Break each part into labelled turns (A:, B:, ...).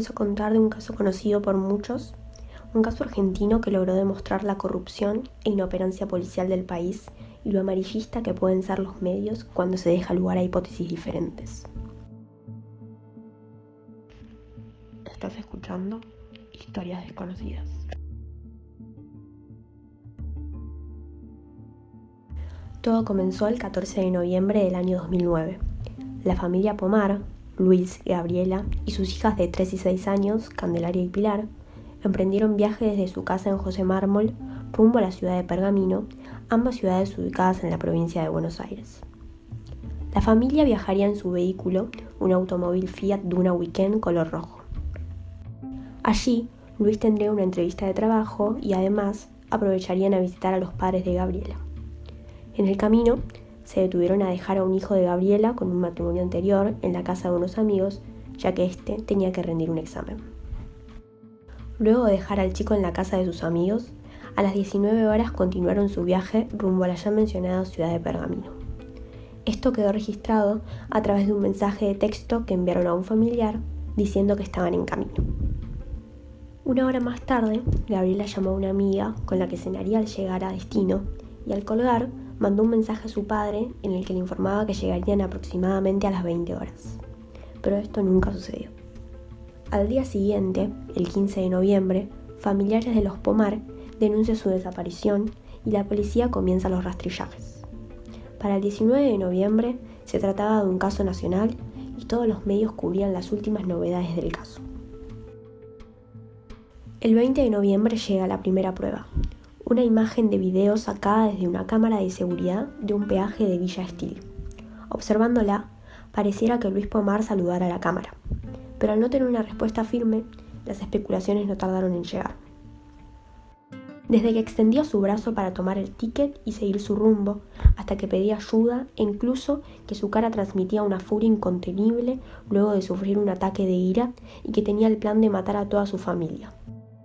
A: Vamos a contar de un caso conocido por muchos, un caso argentino que logró demostrar la corrupción e inoperancia policial del país y lo amarillista que pueden ser los medios cuando se deja lugar a hipótesis diferentes. Estás escuchando Historias Desconocidas. Todo comenzó el 14 de noviembre del año 2009. La familia Pomar, Luis, Gabriela y sus hijas de 3 y 6 años, Candelaria y Pilar, emprendieron viaje desde su casa en José Mármol rumbo a la ciudad de Pergamino, ambas ciudades ubicadas en la provincia de Buenos Aires. La familia viajaría en su vehículo, un automóvil Fiat Duna Weekend color rojo. Allí, Luis tendría una entrevista de trabajo y además aprovecharían a visitar a los padres de Gabriela. En el camino, se detuvieron a dejar a un hijo de Gabriela con un matrimonio anterior en la casa de unos amigos, ya que éste tenía que rendir un examen. Luego de dejar al chico en la casa de sus amigos, a las 19 horas continuaron su viaje rumbo a la ya mencionada ciudad de Pergamino. Esto quedó registrado a través de un mensaje de texto que enviaron a un familiar diciendo que estaban en camino. Una hora más tarde, Gabriela llamó a una amiga con la que cenaría al llegar a destino y al colgar mandó un mensaje a su padre en el que le informaba que llegarían aproximadamente a las 20 horas. Pero esto nunca sucedió. Al día siguiente, el 15 de noviembre, familiares de los Pomar denuncian su desaparición y la policía comienza los rastrillajes. Para el 19 de noviembre se trataba de un caso nacional y todos los medios cubrían las últimas novedades del caso. El 20 de noviembre llega la primera prueba, una imagen de video sacada desde una cámara de seguridad de un peaje de Villa Estil. Observándola, pareciera que Luis Pomar saludara a la cámara, pero al no tener una respuesta firme, las especulaciones no tardaron en llegar. Desde que extendió su brazo para tomar el ticket y seguir su rumbo, hasta que pedía ayuda e incluso que su cara transmitía una furia incontenible luego de sufrir un ataque de ira y que tenía el plan de matar a toda su familia.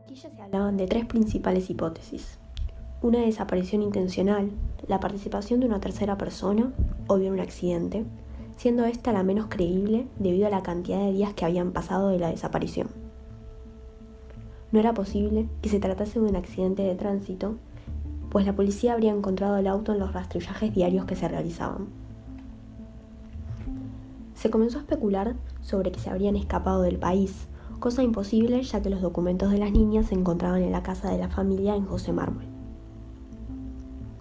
A: Aquí se hablaban de tres principales hipótesis una desaparición intencional, la participación de una tercera persona o bien un accidente, siendo esta la menos creíble debido a la cantidad de días que habían pasado de la desaparición. No era posible que se tratase de un accidente de tránsito, pues la policía habría encontrado el auto en los rastrillajes diarios que se realizaban. Se comenzó a especular sobre que se habrían escapado del país, cosa imposible ya que los documentos de las niñas se encontraban en la casa de la familia en José Mármol.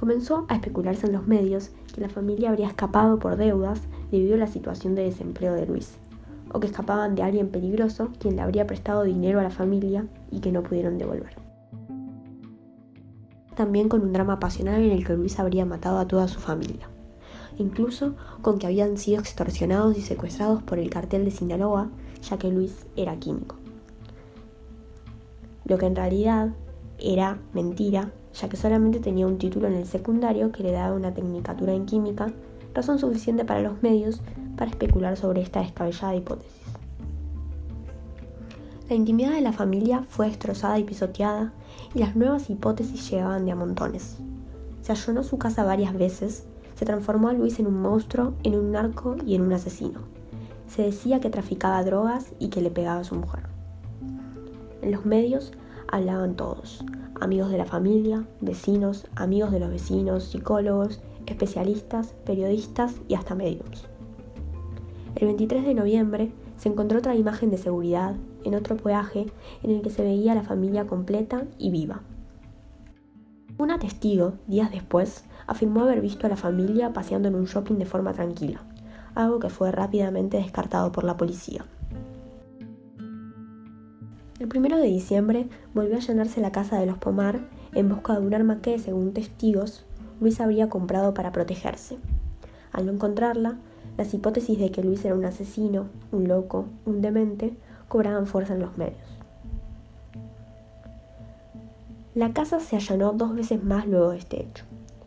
A: Comenzó a especularse en los medios que la familia habría escapado por deudas debido a la situación de desempleo de Luis, o que escapaban de alguien peligroso quien le habría prestado dinero a la familia y que no pudieron devolver. También con un drama pasional en el que Luis habría matado a toda su familia, incluso con que habían sido extorsionados y secuestrados por el cartel de Sinaloa, ya que Luis era químico. Lo que en realidad era mentira ya que solamente tenía un título en el secundario que le daba una tecnicatura en química, razón suficiente para los medios para especular sobre esta descabellada hipótesis. La intimidad de la familia fue destrozada y pisoteada y las nuevas hipótesis llegaban de a montones. Se allanó su casa varias veces, se transformó a Luis en un monstruo, en un narco y en un asesino. Se decía que traficaba drogas y que le pegaba a su mujer. En los medios hablaban todos, amigos de la familia, vecinos, amigos de los vecinos, psicólogos, especialistas, periodistas y hasta médicos. El 23 de noviembre se encontró otra imagen de seguridad en otro peaje en el que se veía la familia completa y viva. Una testigo, días después, afirmó haber visto a la familia paseando en un shopping de forma tranquila, algo que fue rápidamente descartado por la policía. El primero de diciembre volvió a llenarse la casa de los Pomar en busca de un arma que, según testigos, Luis habría comprado para protegerse. Al no encontrarla, las hipótesis de que Luis era un asesino, un loco, un demente, cobraban fuerza en los medios. La casa se allanó dos veces más luego de este hecho.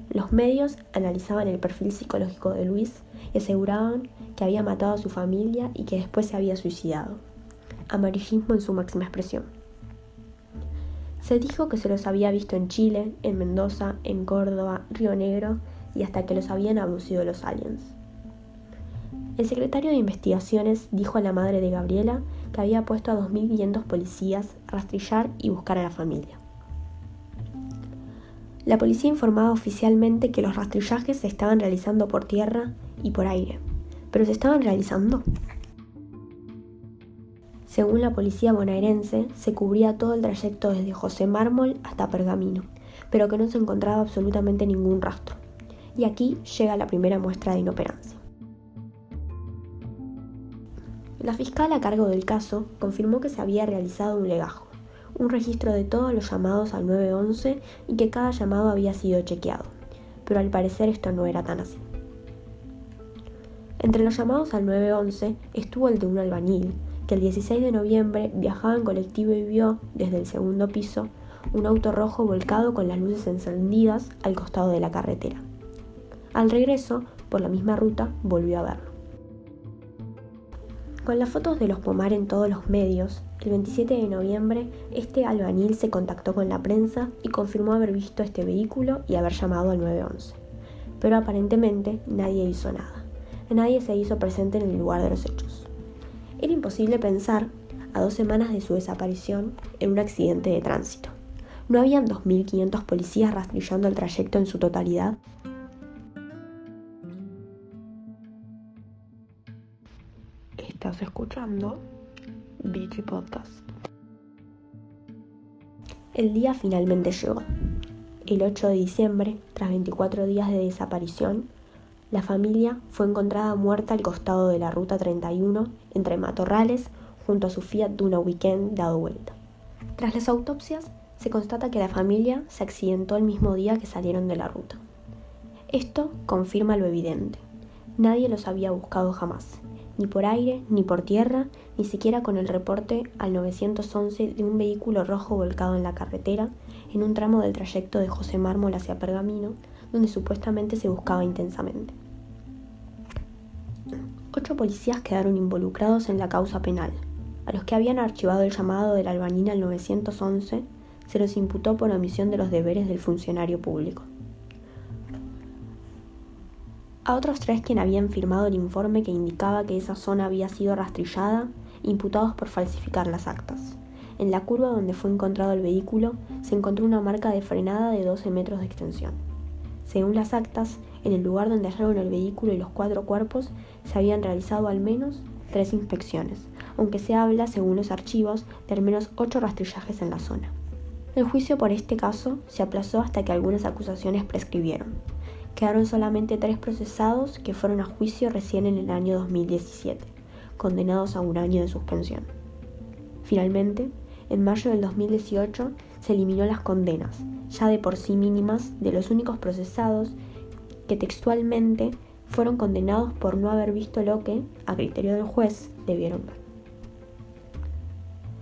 A: Los medios analizaban el perfil psicológico de Luis y aseguraban que había matado a su familia y que después se había suicidado amarillismo en su máxima expresión. Se dijo que se los había visto en Chile, en Mendoza, en Córdoba, Río Negro y hasta que los habían abducido los aliens. El secretario de Investigaciones dijo a la madre de Gabriela que había puesto a 2.500 policías a rastrillar y buscar a la familia. La policía informaba oficialmente que los rastrillajes se estaban realizando por tierra y por aire, pero se estaban realizando. Según la policía bonaerense, se cubría todo el trayecto desde José Mármol hasta Pergamino, pero que no se encontraba absolutamente ningún rastro. Y aquí llega la primera muestra de inoperancia. La fiscal a cargo del caso confirmó que se había realizado un legajo, un registro de todos los llamados al 911 y que cada llamado había sido chequeado, pero al parecer esto no era tan así. Entre los llamados al 911 estuvo el de un albañil, que el 16 de noviembre viajaba en colectivo y vio, desde el segundo piso, un auto rojo volcado con las luces encendidas al costado de la carretera. Al regreso, por la misma ruta, volvió a verlo. Con las fotos de los Pomar en todos los medios, el 27 de noviembre, este albañil se contactó con la prensa y confirmó haber visto este vehículo y haber llamado al 911. Pero aparentemente nadie hizo nada. Nadie se hizo presente en el lugar de los hechos. Era imposible pensar, a dos semanas de su desaparición, en un accidente de tránsito. ¿No habían 2.500 policías rastrillando el trayecto en su totalidad? Estás escuchando Beachy Podcast. El día finalmente llegó. El 8 de diciembre, tras 24 días de desaparición, la familia fue encontrada muerta al costado de la ruta 31 entre matorrales junto a su Fiat Duna Weekend dado vuelta. Tras las autopsias, se constata que la familia se accidentó el mismo día que salieron de la ruta. Esto confirma lo evidente. Nadie los había buscado jamás, ni por aire, ni por tierra, ni siquiera con el reporte al 911 de un vehículo rojo volcado en la carretera en un tramo del trayecto de José Mármol hacia Pergamino, donde supuestamente se buscaba intensamente. Ocho policías quedaron involucrados en la causa penal. A los que habían archivado el llamado del albañil al 911 se los imputó por omisión de los deberes del funcionario público. A otros tres quien habían firmado el informe que indicaba que esa zona había sido rastrillada, imputados por falsificar las actas. En la curva donde fue encontrado el vehículo se encontró una marca de frenada de 12 metros de extensión. Según las actas, en el lugar donde hallaron el vehículo y los cuatro cuerpos se habían realizado al menos tres inspecciones, aunque se habla, según los archivos, de al menos ocho rastrillajes en la zona. El juicio por este caso se aplazó hasta que algunas acusaciones prescribieron. Quedaron solamente tres procesados que fueron a juicio recién en el año 2017, condenados a un año de suspensión. Finalmente, en mayo del 2018 se eliminó las condenas, ya de por sí mínimas, de los únicos procesados que textualmente fueron condenados por no haber visto lo que, a criterio del juez, debieron ver.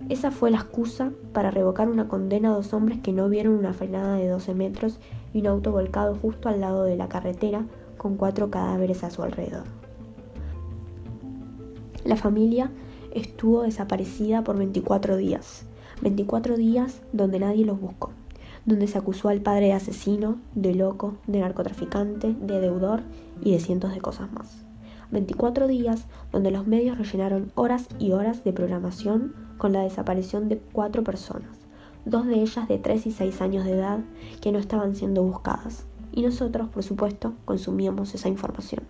A: Esa fue la excusa para revocar una condena a dos hombres que no vieron una frenada de 12 metros y un auto volcado justo al lado de la carretera con cuatro cadáveres a su alrededor. La familia estuvo desaparecida por 24 días, 24 días donde nadie los buscó, donde se acusó al padre de asesino, de loco, de narcotraficante, de deudor y de cientos de cosas más. 24 días donde los medios rellenaron horas y horas de programación con la desaparición de cuatro personas, dos de ellas de 3 y 6 años de edad que no estaban siendo buscadas, y nosotros, por supuesto, consumíamos esa información.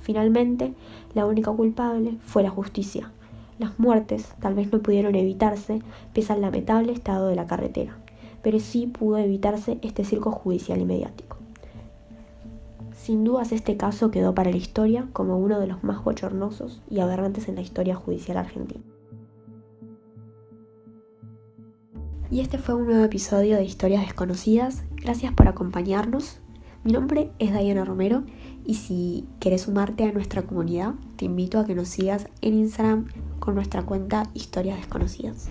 A: Finalmente, la única culpable fue la justicia, las muertes tal vez no pudieron evitarse pese al lamentable estado de la carretera, pero sí pudo evitarse este circo judicial y mediático. Sin dudas este caso quedó para la historia como uno de los más bochornosos y aberrantes en la historia judicial argentina. Y este fue un nuevo episodio de Historias Desconocidas. Gracias por acompañarnos. Mi nombre es Diana Romero y si quieres sumarte a nuestra comunidad, te invito a que nos sigas en Instagram con nuestra cuenta Historias Desconocidas.